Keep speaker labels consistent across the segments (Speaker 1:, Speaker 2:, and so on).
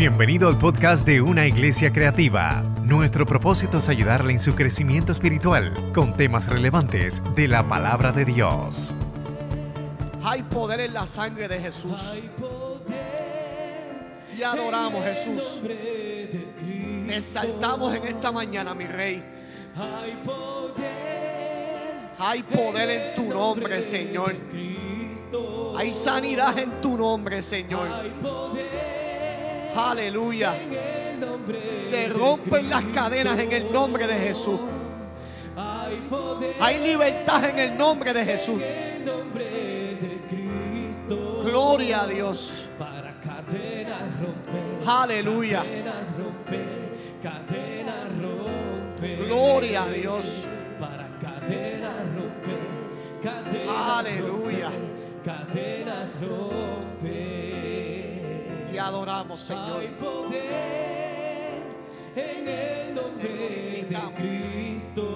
Speaker 1: Bienvenido al podcast de Una Iglesia Creativa. Nuestro propósito es ayudarle en su crecimiento espiritual con temas relevantes de la palabra de Dios.
Speaker 2: Hay poder en la sangre de Jesús. Te adoramos, Jesús. Te exaltamos en esta mañana, mi rey. Hay poder en tu nombre, Señor. Hay sanidad en tu nombre, Señor. Aleluya. Se rompen las cadenas en el nombre de Jesús. Hay libertad en el nombre de Jesús. Gloria a Dios. Aleluya. Gloria a Dios. Aleluya.
Speaker 3: Cadenas romper.
Speaker 2: Adoramos, Señor.
Speaker 3: Hay poder en el nombre de. Cristo.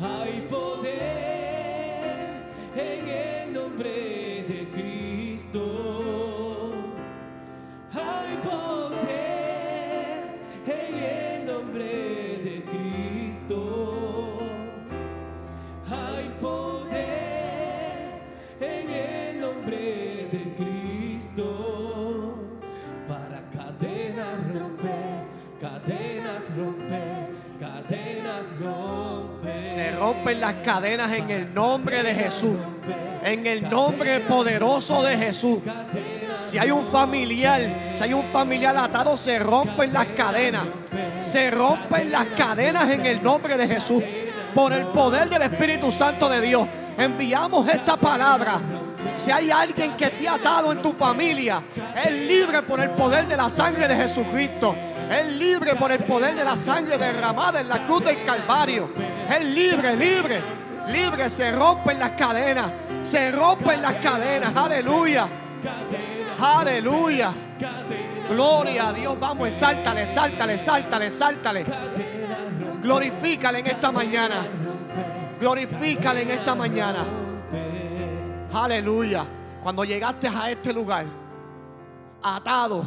Speaker 3: Hay poder
Speaker 2: las cadenas en el nombre de Jesús. En el nombre poderoso de Jesús. Si hay un familiar, si hay un familiar atado, se rompen las cadenas. Se rompen las cadenas en el nombre de Jesús. Por el poder del Espíritu Santo de Dios. Enviamos esta palabra. Si hay alguien que ha atado en tu familia, es libre por el poder de la sangre de Jesucristo. Es libre por el poder de la sangre derramada en la cruz del Calvario. Es libre, libre, libre. Se rompen las cadenas. Se rompen las cadenas. Aleluya. Aleluya. Gloria a Dios. Vamos, exáltale, exáltale, exáltale, exáltale. Glorifícale en esta mañana. Glorifícale en esta mañana. Aleluya. Cuando llegaste a este lugar, atado,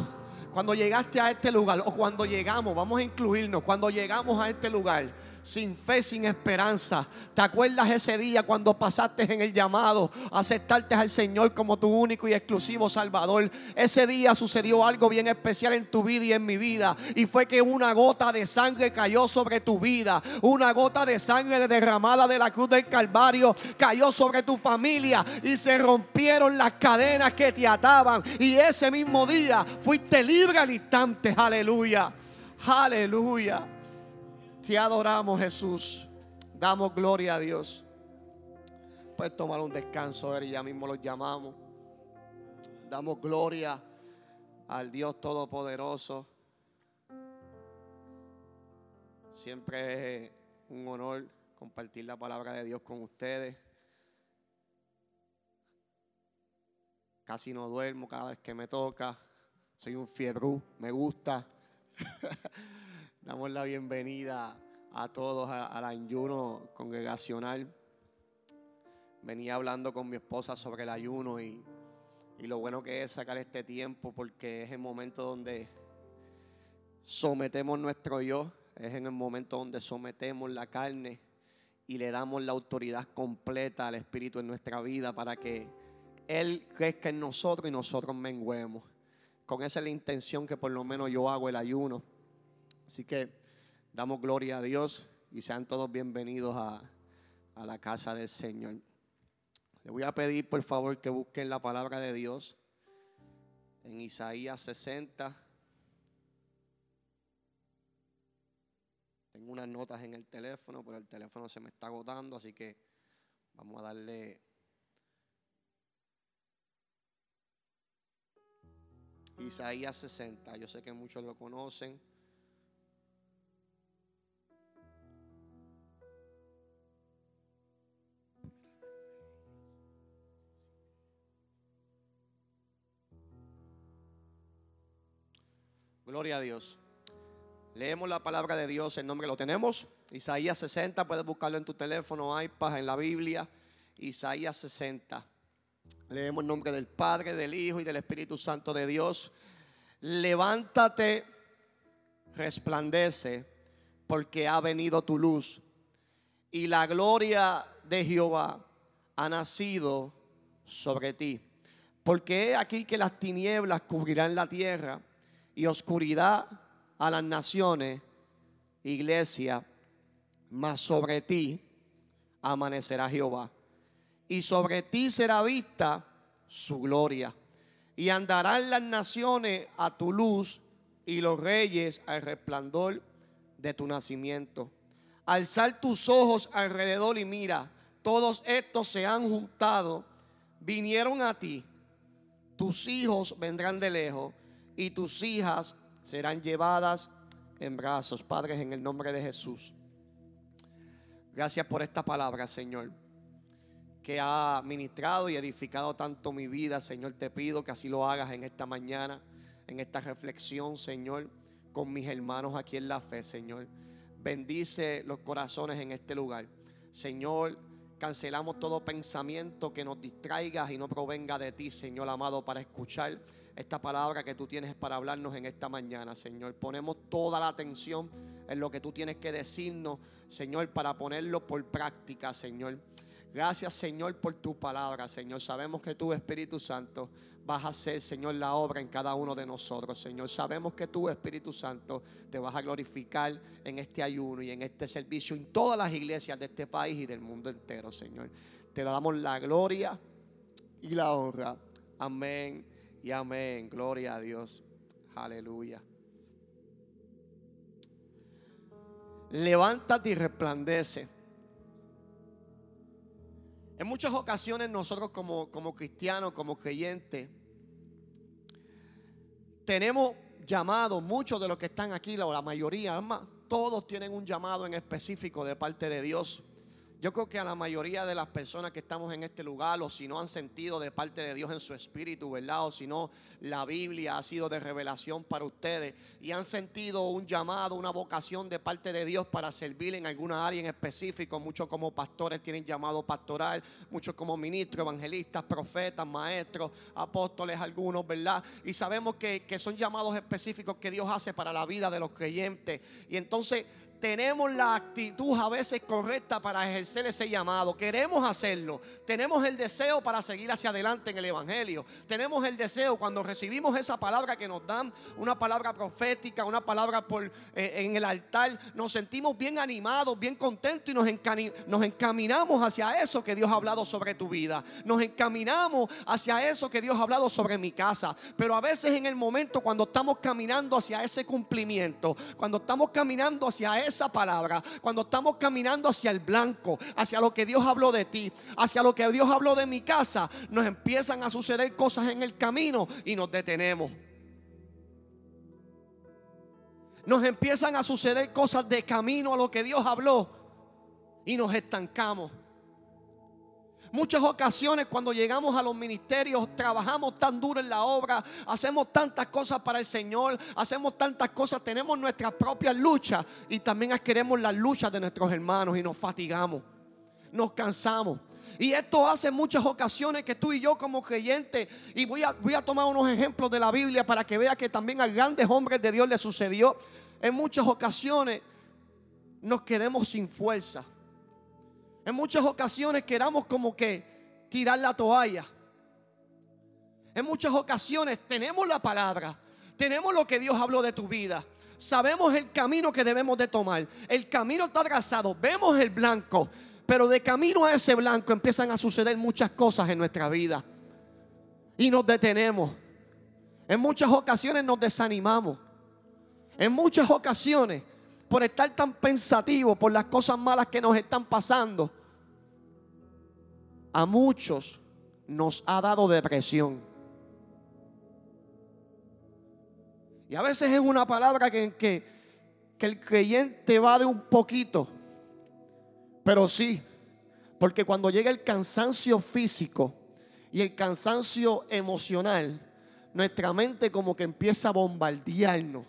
Speaker 2: cuando llegaste a este lugar, o cuando llegamos, vamos a incluirnos, cuando llegamos a este lugar, sin fe, sin esperanza. ¿Te acuerdas ese día cuando pasaste en el llamado aceptarte al Señor como tu único y exclusivo Salvador? Ese día sucedió algo bien especial en tu vida y en mi vida. Y fue que una gota de sangre cayó sobre tu vida. Una gota de sangre derramada de la cruz del Calvario cayó sobre tu familia. Y se rompieron las cadenas que te ataban. Y ese mismo día fuiste libre al instante. Aleluya. Aleluya. Te adoramos, Jesús. Damos gloria a Dios. Puedes tomar un descanso, y ya mismo los llamamos. Damos gloria al Dios Todopoderoso. Siempre es un honor compartir la palabra de Dios con ustedes. Casi no duermo cada vez que me toca. Soy un fiebrú, me gusta. Damos la bienvenida a todos al ayuno congregacional. Venía hablando con mi esposa sobre el ayuno y, y lo bueno que es sacar este tiempo porque es el momento donde sometemos nuestro yo, es en el momento donde sometemos la carne y le damos la autoridad completa al Espíritu en nuestra vida para que Él crezca en nosotros y nosotros menguemos. Con esa es la intención que por lo menos yo hago el ayuno. Así que damos gloria a Dios y sean todos bienvenidos a, a la casa del Señor. Le voy a pedir por favor que busquen la palabra de Dios en Isaías 60. Tengo unas notas en el teléfono, pero el teléfono se me está agotando, así que vamos a darle Isaías 60. Yo sé que muchos lo conocen. Gloria a Dios. Leemos la palabra de Dios, el nombre lo tenemos. Isaías 60, puedes buscarlo en tu teléfono, iPad, en la Biblia. Isaías 60. Leemos el nombre del Padre, del Hijo y del Espíritu Santo de Dios. levántate, resplandece, porque ha venido tu luz y la gloria de Jehová ha nacido sobre ti. Porque he aquí que las tinieblas cubrirán la tierra y oscuridad a las naciones, iglesia, mas sobre ti amanecerá Jehová. Y sobre ti será vista su gloria. Y andarán las naciones a tu luz y los reyes al resplandor de tu nacimiento. Alzar tus ojos alrededor y mira, todos estos se han juntado, vinieron a ti. Tus hijos vendrán de lejos y tus hijas serán llevadas en brazos. Padres, en el nombre de Jesús. Gracias por esta palabra, Señor, que ha ministrado y edificado tanto mi vida. Señor, te pido que así lo hagas en esta mañana, en esta reflexión, Señor, con mis hermanos aquí en la fe, Señor. Bendice los corazones en este lugar. Señor, cancelamos todo pensamiento que nos distraiga y no provenga de ti, Señor amado, para escuchar esta palabra que tú tienes para hablarnos en esta mañana, Señor. Ponemos toda la atención en lo que tú tienes que decirnos, Señor, para ponerlo por práctica, Señor. Gracias, Señor, por tu palabra, Señor. Sabemos que tú, Espíritu Santo, vas a hacer, Señor, la obra en cada uno de nosotros, Señor. Sabemos que tú, Espíritu Santo, te vas a glorificar en este ayuno y en este servicio, en todas las iglesias de este país y del mundo entero, Señor. Te damos la gloria y la honra. Amén y amén. Gloria a Dios. Aleluya. Levántate y resplandece. En muchas ocasiones nosotros como, como cristianos, como creyentes, tenemos llamado, muchos de los que están aquí, la, mayoría, todos tienen un llamado en específico de parte de Dios. Yo creo que a la mayoría de las personas que estamos en este lugar, o si no han sentido de parte de Dios en su espíritu, ¿verdad? O si no, la Biblia ha sido de revelación para ustedes y han sentido un llamado, una vocación de parte de Dios para servir en alguna área en específico. Muchos como pastores tienen llamado pastoral, muchos como ministros, evangelistas, profetas, maestros, apóstoles, algunos, ¿verdad? Y sabemos que, que son llamados específicos que Dios hace para la vida de los creyentes. Y entonces tenemos la actitud a veces correcta para ejercer ese llamado. Queremos hacerlo. Tenemos el deseo para seguir hacia adelante en el Evangelio. Tenemos el deseo cuando recibimos esa palabra que nos dan, una palabra profética, una palabra por, eh, en el altar, nos sentimos bien animados, bien contentos y nos, nos encaminamos hacia eso que Dios ha hablado sobre tu vida. Nos encaminamos hacia eso que Dios ha hablado sobre mi casa. Pero a veces en el momento cuando estamos caminando hacia ese cumplimiento, cuando estamos caminando hacia eso, esa palabra, cuando estamos caminando hacia el blanco, hacia lo que Dios habló de ti, hacia lo que Dios habló de mi casa, nos empiezan a suceder cosas en el camino y nos detenemos. Nos empiezan a suceder cosas de camino a lo que Dios habló y nos estancamos. Muchas ocasiones cuando llegamos a los ministerios trabajamos tan duro en la obra, hacemos tantas cosas para el Señor, hacemos tantas cosas, tenemos nuestras propias luchas y también queremos las luchas de nuestros hermanos y nos fatigamos, nos cansamos. Y esto hace muchas ocasiones que tú y yo como creyentes, y voy a, voy a tomar unos ejemplos de la Biblia para que vea que también a grandes hombres de Dios le sucedió, en muchas ocasiones nos quedemos sin fuerza en muchas ocasiones queramos como que tirar la toalla. En muchas ocasiones tenemos la palabra, tenemos lo que Dios habló de tu vida. Sabemos el camino que debemos de tomar. El camino está trazado, vemos el blanco, pero de camino a ese blanco empiezan a suceder muchas cosas en nuestra vida. Y nos detenemos. En muchas ocasiones nos desanimamos. En muchas ocasiones por estar tan pensativos por las cosas malas que nos están pasando, a muchos nos ha dado depresión. Y a veces es una palabra que, que, el creyente va de un poquito, pero sí, porque cuando llega el cansancio físico y el cansancio emocional, nuestra mente como que empieza a bombardearnos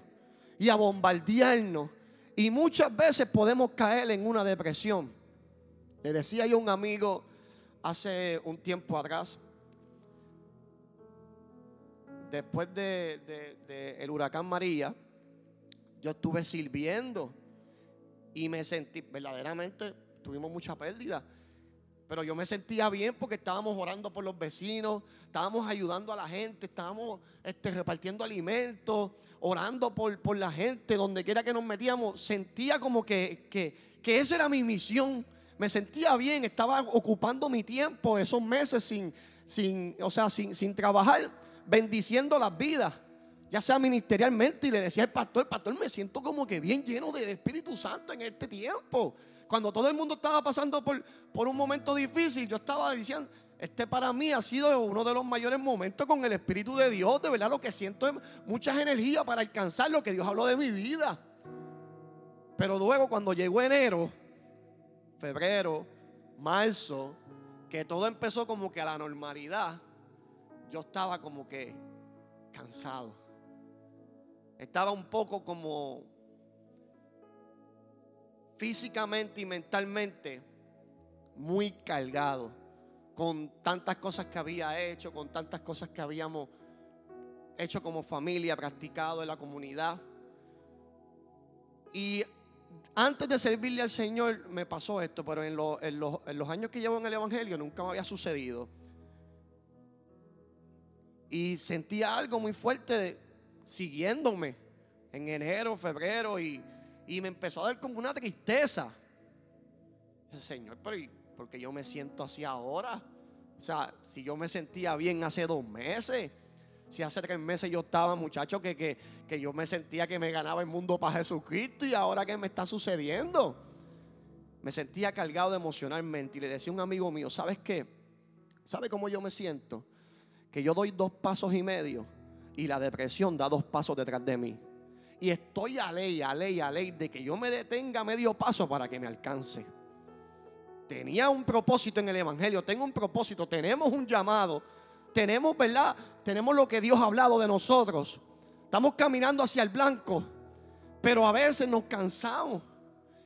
Speaker 2: y a bombardearnos y muchas veces podemos caer en una depresión. Le decía yo a un amigo hace un tiempo atrás, después de, de- el huracán María, yo estuve sirviendo y me sentí, verdaderamente, tuvimos mucha pérdida. Pero yo me sentía bien porque estábamos orando por los vecinos, estábamos ayudando a la gente, estábamos este, repartiendo alimentos, orando por, por la gente, donde quiera que nos metíamos. Sentía como que, que, que esa era mi misión. Me sentía bien, estaba ocupando mi tiempo esos meses sin, sin, o sea, sin, sin trabajar, bendiciendo las vidas, ya sea ministerialmente. Y le decía al pastor, pastor, me siento como que bien lleno de Espíritu Santo en este tiempo. Cuando todo el mundo estaba pasando por, por un momento difícil, yo estaba diciendo, este para mí ha sido uno de los mayores momentos con el Espíritu de Dios. De verdad, lo que siento es muchas energías para alcanzar lo que Dios habló de mi vida. Pero luego, cuando llegó enero, febrero, marzo, que todo empezó como que a la normalidad, yo estaba como que cansado. Estaba un poco como físicamente y mentalmente muy cargado con tantas cosas que había hecho, con tantas cosas que habíamos hecho como familia, practicado en la comunidad. Y antes de servirle al Señor me pasó esto, pero en, lo- en los, años que llevo en el Evangelio nunca me había sucedido. Y sentía algo muy fuerte siguiéndome en enero, febrero y, me empezó a dar como una tristeza. Señor, pero ¿y por qué yo me siento así ahora? O sea, si yo me sentía bien hace dos meses, si hace tres meses yo estaba, muchacho, que, que, que yo me sentía que me ganaba el mundo para Jesucristo y ahora qué me está sucediendo. Me sentía cargado emocionalmente y le decía a un amigo mío, ¿sabes qué? ¿Sabe cómo yo me siento? Que yo doy dos pasos y medio y la depresión da dos pasos detrás de mí. Y estoy a ley, a ley, a ley de que yo me detenga medio paso para que me alcance. Tenía un propósito en el Evangelio, tengo un propósito, tenemos un llamado, tenemos, ¿verdad? Tenemos lo que Dios ha hablado de nosotros. Estamos caminando hacia el blanco, pero a veces nos cansamos.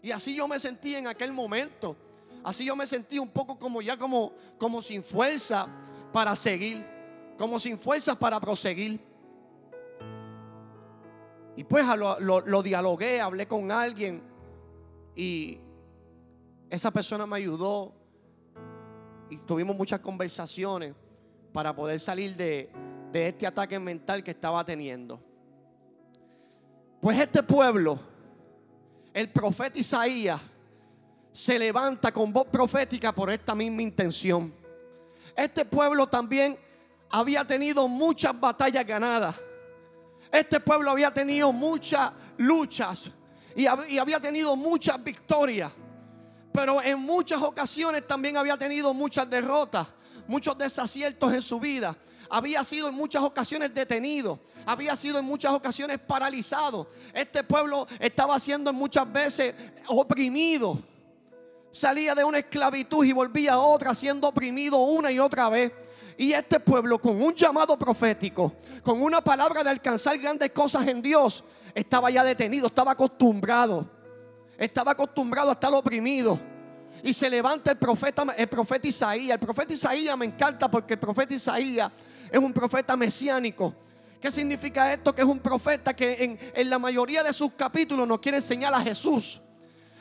Speaker 2: Y así yo me sentí en aquel momento. Así yo me sentí un poco como ya como, como sin fuerza para seguir, como sin fuerzas para proseguir. Y pues lo, lo- lo dialogué, hablé con alguien y esa persona me ayudó y tuvimos muchas conversaciones para poder salir de, este ataque mental que estaba teniendo. Pues este pueblo, el profeta Isaías, se levanta con voz profética por esta misma intención. Este pueblo también había tenido muchas batallas ganadas. Este pueblo había tenido muchas luchas y había tenido muchas victorias. Pero en muchas ocasiones también había tenido muchas derrotas, muchos desaciertos en su vida. Había sido en muchas ocasiones detenido, había sido en muchas ocasiones paralizado. Este pueblo estaba siendo en muchas veces oprimido. Salía de una esclavitud y volvía a otra, siendo oprimido una y otra vez. Y este pueblo, con un llamado profético, con una palabra de alcanzar grandes cosas en Dios, estaba ya detenido, estaba acostumbrado. Estaba acostumbrado a estar oprimido. Y se levanta el profeta, el profeta Isaías. El profeta Isaías me encanta porque el profeta Isaías es un profeta mesiánico. ¿Qué significa esto? Que es un profeta que en, en la mayoría de sus capítulos nos quiere enseñar a Jesús.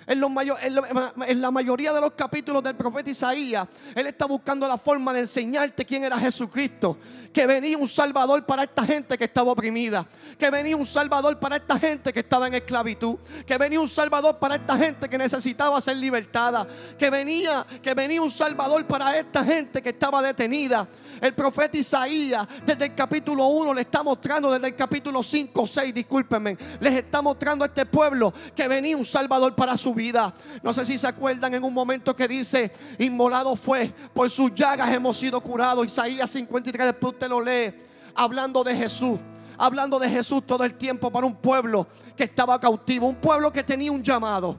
Speaker 2: En, los mayo- en lo- en la mayoría de los capítulos del profeta Isaías, él está buscando la forma de enseñarte quién era Jesucristo. Que venía un salvador para esta gente que estaba oprimida. Que venía un salvador para esta gente que estaba en esclavitud. Que venía un salvador para esta gente que necesitaba ser libertada. Que venía, que venía un salvador para esta gente que estaba detenida. El profeta Isaías, desde el capítulo 1, le está mostrando, desde el capítulo 5, 6, discúlpenme, les está mostrando a este pueblo que venía un salvador para su vida. No sé si se acuerdan en un momento que dice, inmolado fue, por sus llagas hemos sido curados. Isaías 53, después usted lo lee, hablando de Jesús. Hablando de Jesús todo el tiempo para un pueblo que estaba cautivo, un pueblo que tenía un llamado,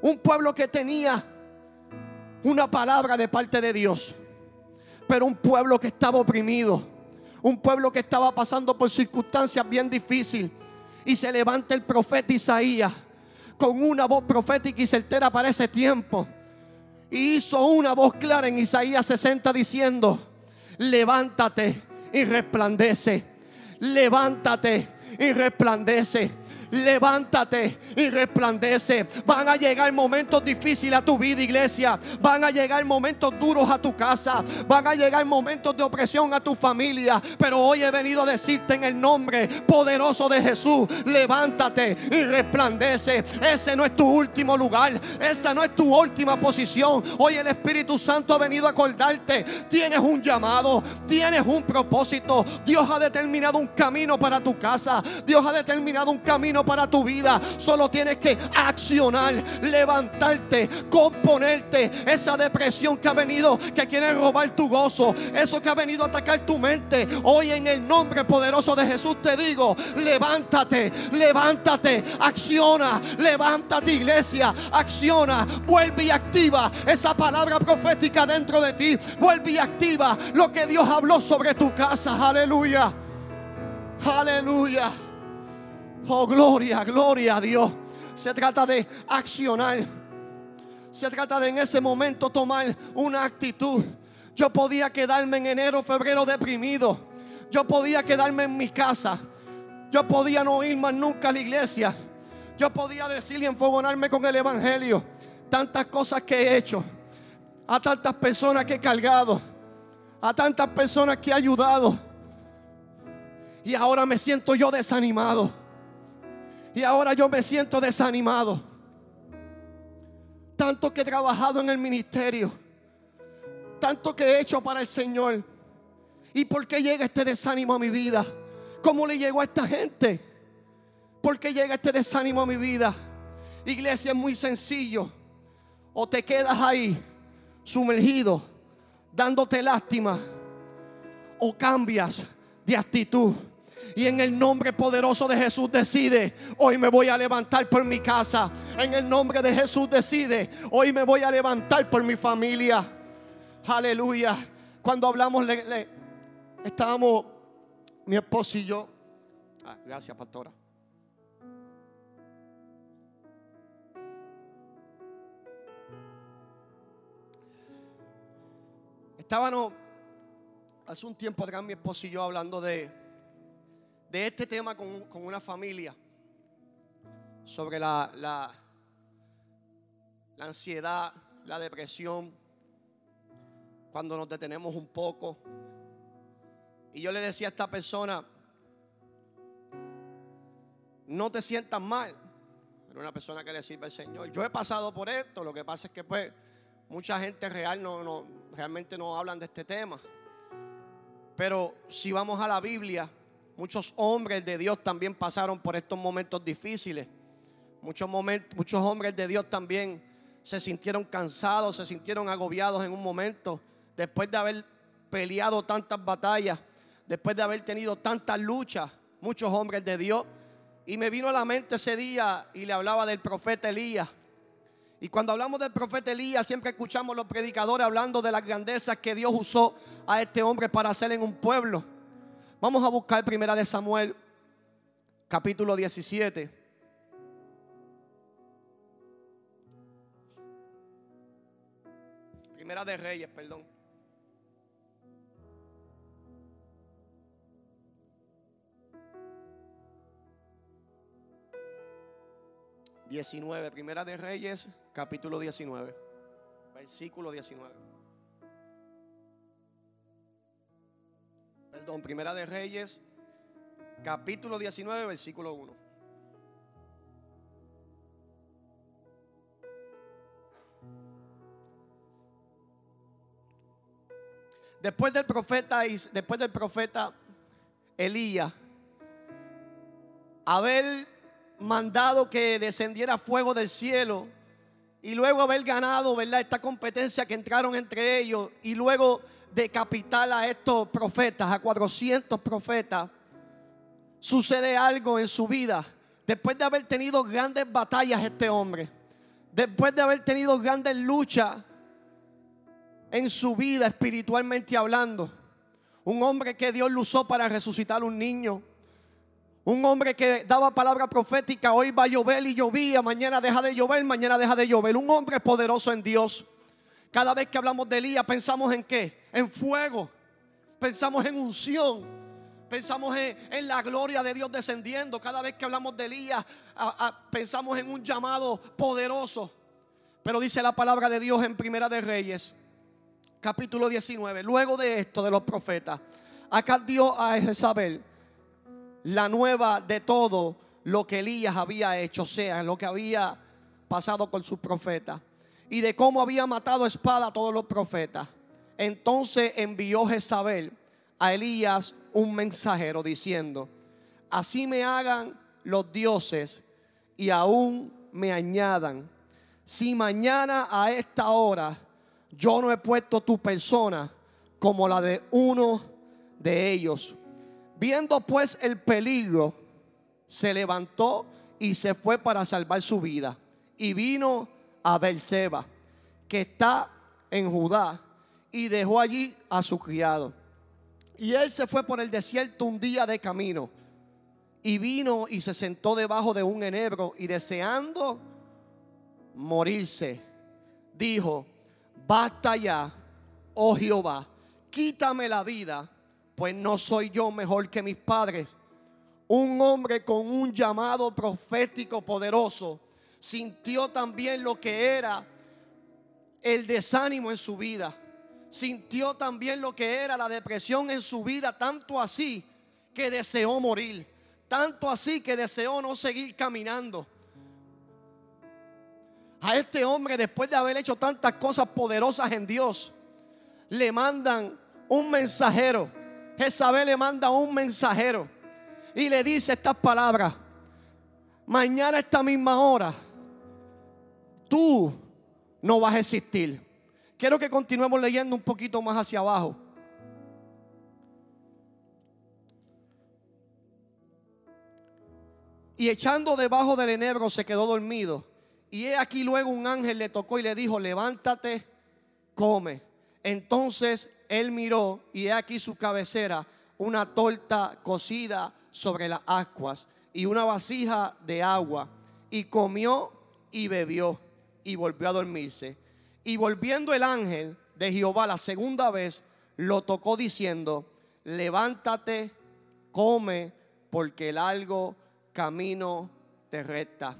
Speaker 2: un pueblo que tenía una palabra de parte de Dios pero un pueblo que estaba oprimido, un pueblo que estaba pasando por circunstancias bien difíciles. Y se levanta el profeta Isaías con una voz profética y certera para ese tiempo. Y hizo una voz clara en Isaías 60 diciendo, levántate y resplandece. levántate y resplandece. Levántate y resplandece. Van a llegar momentos difíciles a tu vida, iglesia. Van a llegar momentos duros a tu casa. Van a llegar momentos de opresión a tu familia. Pero hoy he venido a decirte en el nombre poderoso de Jesús: levántate y resplandece. Ese no es tu último lugar. Esa no es tu última posición. Hoy el Espíritu Santo ha venido a acordarte. Tienes un llamado. Tienes un propósito. Dios ha determinado un camino para tu casa. Dios ha determinado un camino para tu vida. Solo tienes que accionar, levantarte, componerte. Esa depresión que ha venido, que quiere robar tu gozo. Eso que ha venido a atacar tu mente. Hoy en el nombre poderoso de Jesús te digo, levántate, levántate, acciona, levántate iglesia, acciona, vuelve y activa esa palabra profética dentro de ti. Vuelve y activa lo que Dios habló sobre tu casa. Aleluya. Aleluya. Oh, gloria, gloria a Dios. Se trata de accionar. Se trata de en ese momento tomar una actitud. Yo podía quedarme en enero, febrero deprimido. Yo podía quedarme en mi casa. Yo podía no ir más nunca a la iglesia. Yo podía decir y enfogonarme con el evangelio. Tantas cosas que he hecho. A tantas personas que he cargado. A tantas personas que he ayudado. Y ahora me siento yo desanimado. Y ahora yo me siento desanimado. Tanto que he trabajado en el ministerio. Tanto que he hecho para el Señor. ¿Y por qué llega este desánimo a mi vida? ¿Cómo le llegó a esta gente? ¿Por qué llega este desánimo a mi vida? Iglesia es muy sencillo. O te quedas ahí sumergido, dándote lástima. O cambias de actitud. Y en el nombre poderoso de Jesús decide, hoy me voy a levantar por mi casa. En el nombre de Jesús decide, hoy me voy a levantar por mi familia. Aleluya. Cuando hablamos, estábamos mi esposo y yo. Ah, gracias, pastora. Estábamos hace un tiempo atrás mi esposo y yo hablando de, de este tema con, con una familia. Sobre la, la, ansiedad, la depresión, cuando nos detenemos un poco. Y yo le decía a esta persona, no te sientas mal. Era una persona que le sirve al Señor. Yo he pasado por esto, lo que pasa es que pues mucha gente real no, no, realmente no hablan de este tema. Pero si vamos a la Biblia, muchos hombres de Dios también pasaron por estos momentos difíciles. Muchos, momentos, muchos hombres de Dios también se sintieron cansados, se sintieron agobiados en un momento, después de haber peleado tantas batallas, después de haber tenido tantas luchas, muchos hombres de Dios. Y me vino a la mente ese día y le hablaba del profeta Elías. Y cuando hablamos del profeta Elías, siempre escuchamos los predicadores hablando de las grandezas que Dios usó a este hombre para hacer en un pueblo. Vamos a buscar primera de Samuel, capítulo 17. Primera de Reyes, perdón. Diecinueve, Primera de Reyes, capítulo 19, versículo 19. Perdón, Primera de Reyes, capítulo 19, versículo 1. Después del profeta, después del profeta Elías, haber mandado que descendiera fuego del cielo y luego haber ganado, ¿verdad? Esta competencia que entraron entre ellos y luego decapitar a estos profetas, a 400 profetas, sucede algo en su vida. Después de haber tenido grandes batallas este hombre, después de haber tenido grandes luchas en su vida espiritualmente hablando, un hombre que Dios lo usó para resucitar un niño, un hombre que daba palabra profética, hoy va a llover y llovía, mañana deja de llover, mañana deja de llover. Un hombre poderoso en Dios. Cada vez que hablamos de Elías pensamos en qué? En fuego. Pensamos en unción. Pensamos en, la gloria de Dios descendiendo. Cada vez que hablamos de Elías, pensamos en un llamado poderoso. Pero dice la palabra de Dios en Primera de Reyes, capítulo 19. Luego de esto, de los profetas, acá dio a Jezabel la nueva de todo lo que Elías había hecho, o sea, lo que había pasado con sus profetas, y de cómo había matado espada a todos los profetas. Entonces envió Jezabel a Elías un mensajero diciendo, así me hagan los dioses y aún me añadan, si mañana a esta hora yo no he puesto tu persona como la de uno de ellos. Viendo pues el peligro, se levantó y se fue para salvar su vida. Y vino a Berseba, que está en Judá, y dejó allí a su criado. Y él se fue por el desierto un día de camino. Y vino y se sentó debajo de un enebro y deseando morirse, dijo, basta ya, oh Jehová, quítame la vida, pues no soy yo mejor que mis padres. Un hombre con un llamado profético poderoso sintió también lo que era el desánimo en su vida. Sintió también lo que era la depresión en su vida, tanto así que deseó morir, tanto así que deseó no seguir caminando. A este hombre, después de haber hecho tantas cosas poderosas en Dios, le mandan un mensajero. Jezabel le manda un mensajero y le dice estas palabras. Mañana a esta misma hora, tú no vas a existir. Quiero que continuemos leyendo un poquito más hacia abajo. Y echando debajo del enebro se quedó dormido. Y he aquí luego un ángel le tocó y le dijo, levántate, come. Entonces él miró y he aquí su cabecera, una torta cocida sobre las ascuas y una vasija de agua. Y comió y bebió y volvió a dormirse. Y volviendo el ángel de Jehová la segunda vez, lo tocó diciendo, levántate, come, porque largo camino te resta.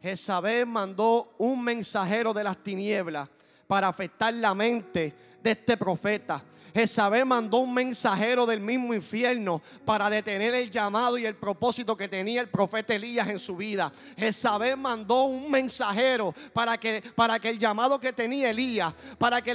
Speaker 2: Jezabel mandó un mensajero de las tinieblas para afectar la mente de este profeta. Jezabel mandó un mensajero del mismo infierno para detener el llamado y el propósito que tenía el profeta Elías en su vida. Jezabel mandó un mensajero para que, para que el llamado que tenía Elías, para que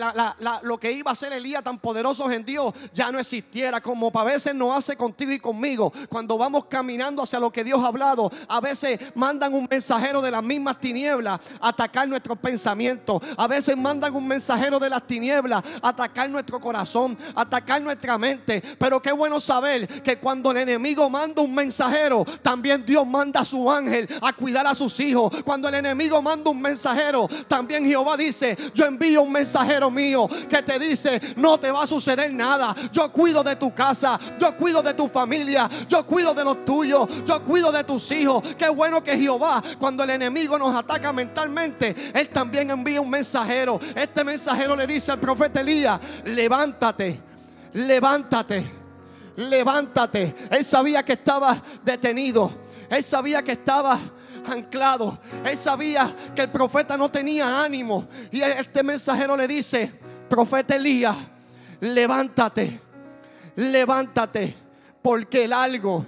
Speaker 2: lo que iba a ser Elías tan poderoso en Dios ya no existiera. Como a veces nos hace contigo y conmigo. Cuando vamos caminando hacia lo que Dios ha hablado, a veces mandan un mensajero de las mismas tinieblas atacar nuestros pensamientos. A veces mandan un mensajero de las tinieblas atacar nuestro corazón, atacar nuestra mente. Pero qué bueno saber que cuando el enemigo manda un mensajero, también Dios manda a su ángel a cuidar a sus hijos. Cuando el enemigo manda un mensajero, también Jehová dice, yo envío un mensajero mío que te dice, no te va a suceder nada. Yo cuido de tu casa, yo cuido de tu familia, yo cuido de los tuyos, yo cuido de tus hijos. Qué bueno que Jehová, cuando el enemigo nos ataca mentalmente, Él también envía un mensajero. Este mensajero le dice al profeta Elías, levántate, levántate, levántate. Él sabía que estaba detenido, él sabía que estaba anclado, él sabía que el profeta no tenía ánimo. Y este mensajero le dice, profeta Elías, levántate, levántate, porque el largo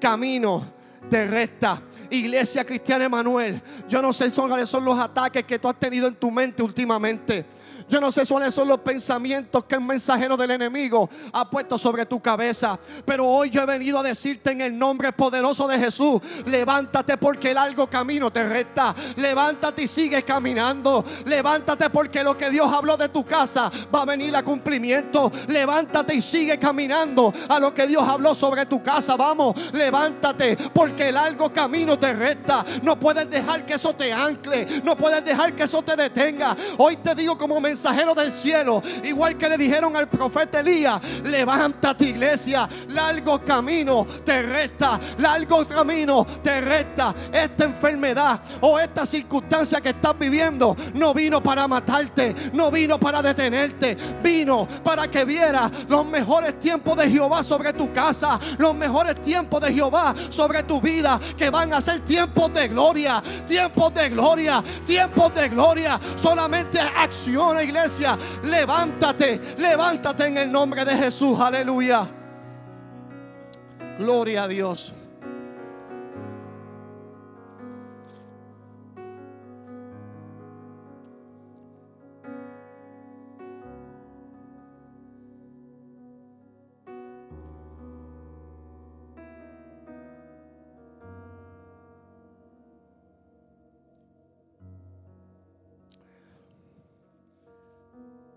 Speaker 2: camino te resta. Iglesia Cristiana Emanuel, yo no sé cuáles son los ataques que tú has tenido en tu mente últimamente. Yo no sé cuáles son los pensamientos que el mensajero del enemigo ha puesto sobre tu cabeza. Pero hoy yo he venido a decirte en el nombre poderoso de Jesús: levántate porque el largo camino te resta. Levántate y sigue caminando. Levántate porque lo que Dios habló de tu casa va a venir a cumplimiento. Levántate y sigue caminando a lo que Dios habló sobre tu casa. Vamos, levántate porque el largo camino te resta. No puedes dejar que eso te ancle. No puedes dejar que eso te detenga. Hoy te digo como mensajero mensajero del cielo, igual que le dijeron al profeta Elías, levántate iglesia, largo camino te resta, largo camino te resta. Esta enfermedad o esta circunstancia que estás viviendo no vino para matarte, no vino para detenerte, vino para que vieras los mejores tiempos de Jehová sobre tu casa, los mejores tiempos de Jehová sobre tu vida, que van a ser tiempos de gloria, tiempos de gloria, tiempos de gloria. Solamente iglesia. Levántate, levántate en el nombre de Jesús. Aleluya. Gloria a Dios.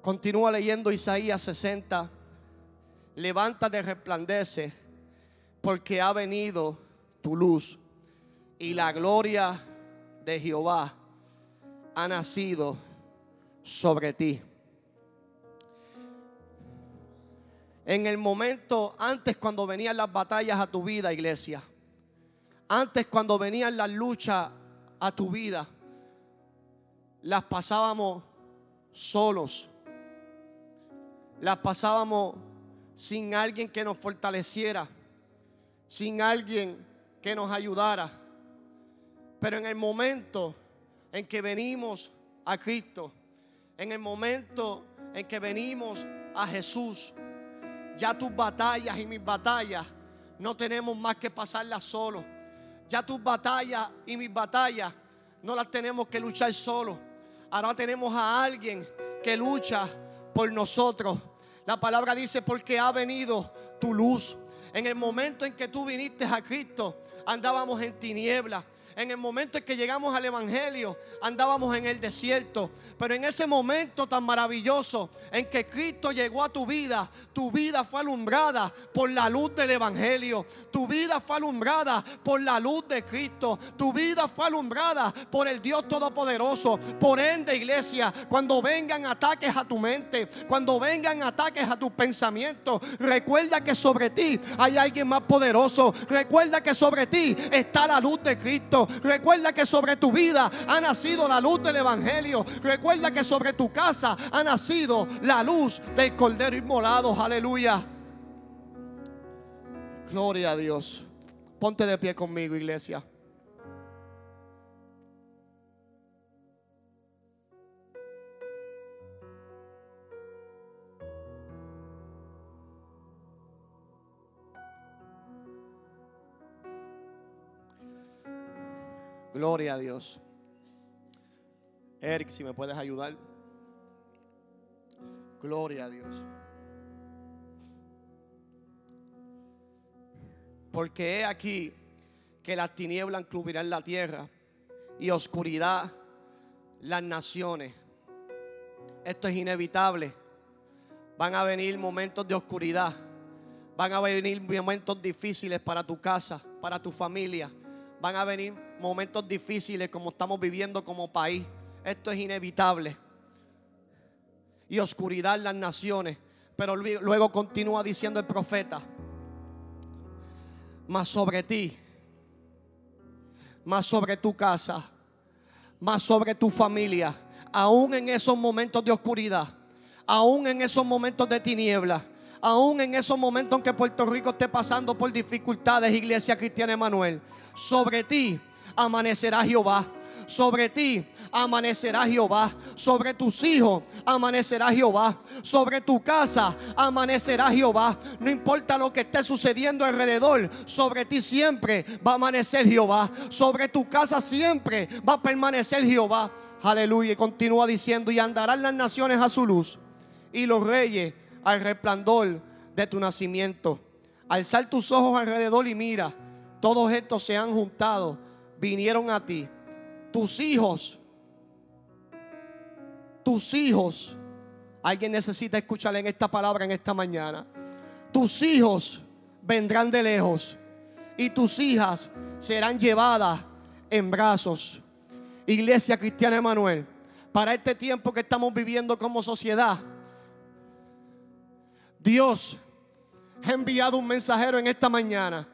Speaker 2: Continúa leyendo Isaías 60. Levántate, resplandece, porque ha venido tu luz y la gloria de Jehová ha nacido sobre ti. En el momento antes cuando venían las batallas a tu vida, iglesia, antes cuando venían las luchas a tu vida, las pasábamos solos las pasábamos sin alguien que nos fortaleciera, sin alguien que nos ayudara. Pero en el momento en que venimos a Cristo, en el momento en que venimos a Jesús, ya tus batallas y mis batallas no tenemos más que pasarlas solos. Ya tus batallas y mis batallas no las tenemos que luchar solos. Ahora tenemos a alguien que lucha por nosotros. La palabra dice, porque ha venido tu luz. En el momento en que tú viniste a Cristo, andábamos en tinieblas. En el momento en que llegamos al Evangelio, andábamos en el desierto. Pero en ese momento tan maravilloso en que Cristo llegó a tu vida, tu vida fue alumbrada por la luz del Evangelio. Tu vida fue alumbrada por la luz de Cristo. Tu vida fue alumbrada por el Dios Todopoderoso. Por ende, iglesia, cuando vengan ataques a tu mente, cuando vengan ataques a tus pensamientos, recuerda que sobre ti hay alguien más poderoso. Recuerda que sobre ti está la luz de Cristo. Recuerda que sobre tu vida ha nacido la luz del Evangelio. Recuerda que sobre tu casa ha nacido la luz del Cordero Inmolado. Aleluya. Gloria a Dios. Ponte de pie conmigo, iglesia. Gloria a Dios. Eric, si me puedes ayudar. Gloria a Dios. Porque he aquí que las tinieblas cubrirán la tierra y oscuridad las naciones. Esto es inevitable. Van a venir momentos de oscuridad. Van a venir momentos difíciles para tu casa, para tu familia. Van a venir momentos difíciles como estamos viviendo como país. Esto es inevitable. Y oscuridad en las naciones. Pero luego continúa diciendo el profeta. Más sobre ti. Más sobre tu casa. Más sobre tu familia. Aún en esos momentos de oscuridad. Aún en esos momentos de tiniebla aún en esos momentos en que Puerto Rico esté pasando por dificultades, Iglesia Cristiana Emanuel, sobre ti amanecerá Jehová. Sobre ti amanecerá Jehová. Sobre tus hijos amanecerá Jehová. Sobre tu casa amanecerá Jehová. No importa lo que esté sucediendo alrededor, sobre ti siempre va a amanecer Jehová. Sobre tu casa siempre va a permanecer Jehová. Aleluya. Y continúa diciendo, y andarán las naciones a su luz y los reyes al resplandor de tu nacimiento. Alzar tus ojos alrededor y mira, todos estos se han juntado vinieron a ti. Tus hijos, tus hijos, alguien necesita escuchar en esta palabra en esta mañana. Tus hijos vendrán de lejos y tus hijas serán llevadas en brazos. Iglesia Cristiana Emanuel, para este tiempo que estamos viviendo como sociedad. Dios ha enviado un mensajero en esta mañana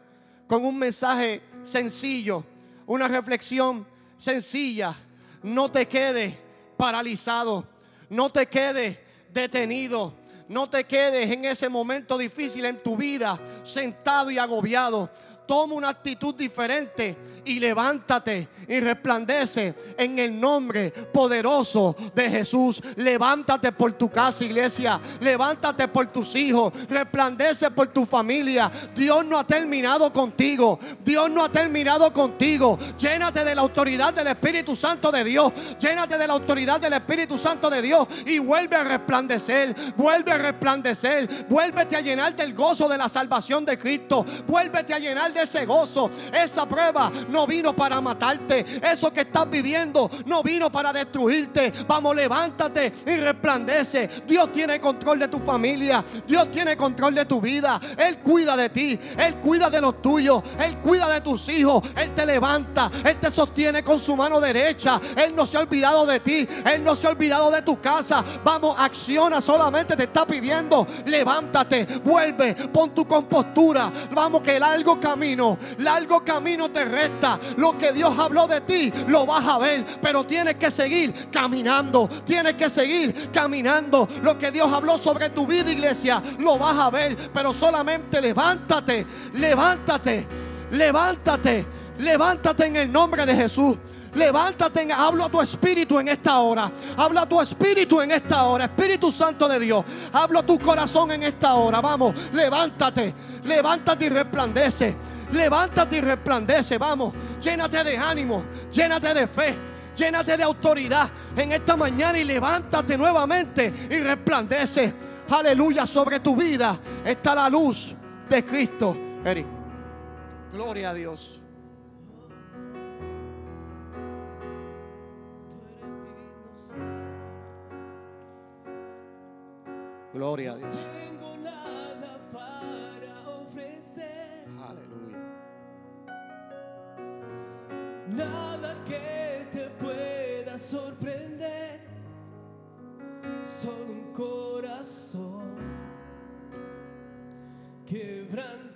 Speaker 2: con un mensaje sencillo, una reflexión sencilla. No te quedes paralizado, no te quedes detenido, no te quedes en ese momento difícil en tu vida sentado y agobiado. Toma una actitud diferente y levántate y resplandece en el nombre poderoso de Jesús. Levántate por tu casa, iglesia. Levántate por tus hijos. Resplandece por tu familia. Dios no ha terminado contigo. Dios no ha terminado contigo. Llénate de la autoridad del Espíritu Santo de Dios. Llénate de la autoridad del Espíritu Santo de Dios y vuelve a resplandecer. Vuelve a resplandecer. Vuélvete a llenar del gozo de la salvación de Cristo. Vuélvete a llenar de ese gozo. Esa prueba no vino para matarte. Eso que estás viviendo no vino para destruirte. Vamos, levántate y resplandece. Dios tiene control de tu familia. Dios tiene control de tu vida. Él cuida de ti. Él cuida de los tuyos. Él cuida de tus hijos. Él te levanta. Él te sostiene con su mano derecha. Él no se ha olvidado de ti. Él no se ha olvidado de tu casa. Vamos, acciona. Solamente te está pidiendo. Levántate. Vuelve. Pon tu compostura. Vamos, que largo camino. Largo camino te resta. Lo que Dios habló de ti lo vas a ver, pero tienes que seguir caminando. Tienes que seguir caminando. Lo que Dios habló sobre tu vida, iglesia, lo vas a ver, pero solamente levántate, levántate, levántate, levántate en el nombre de Jesús. Levántate, hablo a tu espíritu en esta hora. Habla a tu espíritu en esta hora. Espíritu Santo de Dios. Hablo a tu corazón en esta hora. Vamos, levántate. Levántate y resplandece. Levántate y resplandece. Vamos, llénate de ánimo. Llénate de fe. Llénate de autoridad en esta mañana y levántate nuevamente y resplandece. Aleluya, sobre tu vida está la luz de Cristo. Eric. Gloria a Dios. Gloria a Dios.
Speaker 3: Nada que te pueda sorprender, solo un corazón quebrantado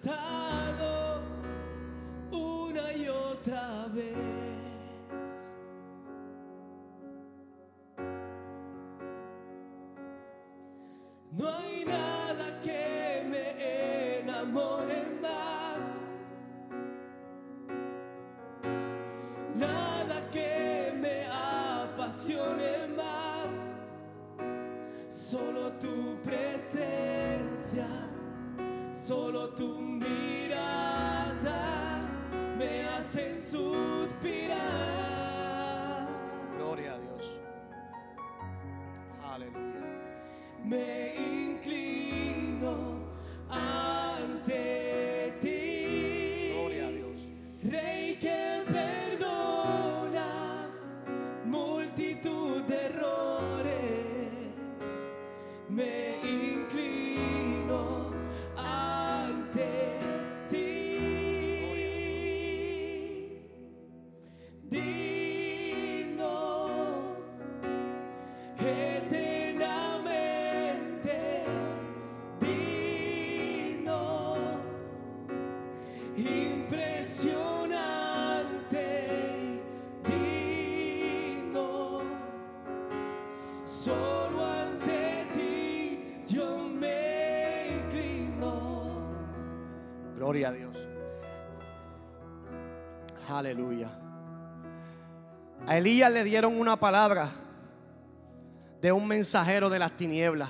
Speaker 2: Aleluya. A Elías le dieron una palabra de un mensajero de las tinieblas,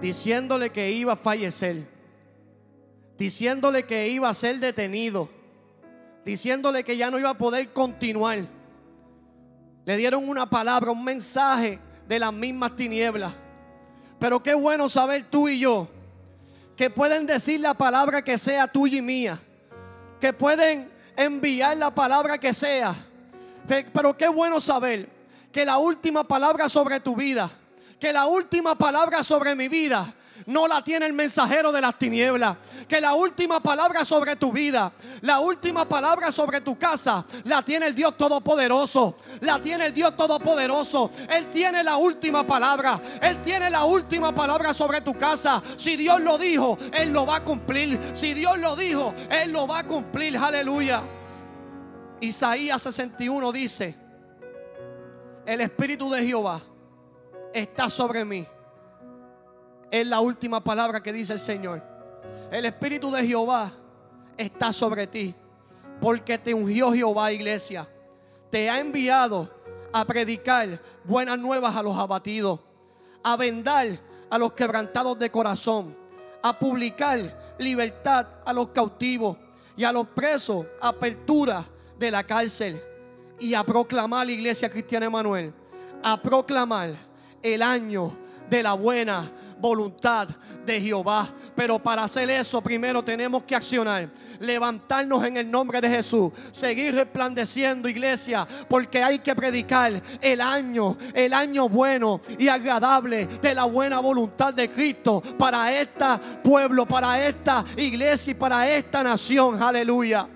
Speaker 2: diciéndole que iba a fallecer, diciéndole que iba a ser detenido, diciéndole que ya no iba a poder continuar. Le dieron una palabra, un mensaje de las mismas tinieblas. Pero qué bueno saber tú y yo que pueden decir la palabra que sea tuya y mía, que pueden enviar la palabra que sea. Pe- Pero qué bueno saber que la última palabra sobre tu vida, que la última palabra sobre mi vida no la tiene el mensajero de las tinieblas. Que la última palabra sobre tu vida, la última palabra sobre tu casa, la tiene el Dios Todopoderoso. La tiene el Dios Todopoderoso. Él tiene la última palabra. Él tiene la última palabra sobre tu casa. Si Dios lo dijo, Él lo va a cumplir. Si Dios lo dijo, Él lo va a cumplir. Aleluya. Isaías 61 dice, el Espíritu de Jehová está sobre mí. Es la última palabra que dice el Señor. El Espíritu de Jehová está sobre ti. Porque te ungió Jehová, iglesia. Te ha enviado a predicar buenas nuevas a los abatidos. A vendar a los quebrantados de corazón. A publicar libertad a los cautivos. Y a los presos apertura de la cárcel. Y a proclamar la iglesia cristiana Emanuel. A proclamar el año de la buena voluntad de Jehová. Pero para hacer eso primero tenemos que accionar. Levantarnos en el nombre de Jesús. Seguir resplandeciendo iglesia. Porque hay que predicar el año, el año bueno y agradable de la buena voluntad de Cristo. Para este pueblo, para esta iglesia y para esta nación. Aleluya.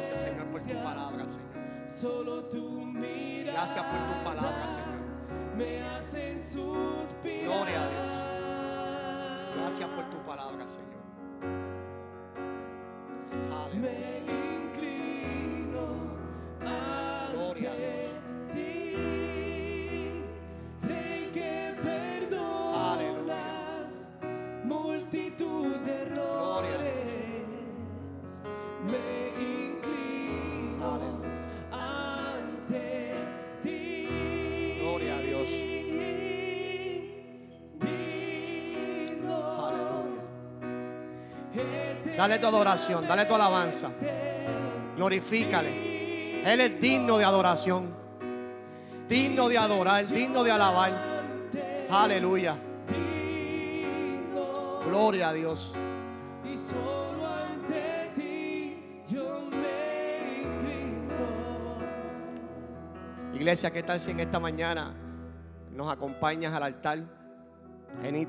Speaker 2: Gracias, Señor, por tu palabra, Señor.
Speaker 3: Solo tu mirada.
Speaker 2: Gracias por tu palabra, Señor.
Speaker 3: Me hacen suspirar.
Speaker 2: Gloria a Dios. Gracias por tu palabra, Señor. Aleluya.
Speaker 3: Me inclino
Speaker 2: Gloria a Dios. Dale tu adoración, dale tu alabanza. Glorifícale. Él es digno de adoración. Digno de adorar, digno de alabar. Aleluya. Gloria a Dios. Iglesia, ¿qué tal si en esta mañana nos acompañas al altar? Venid.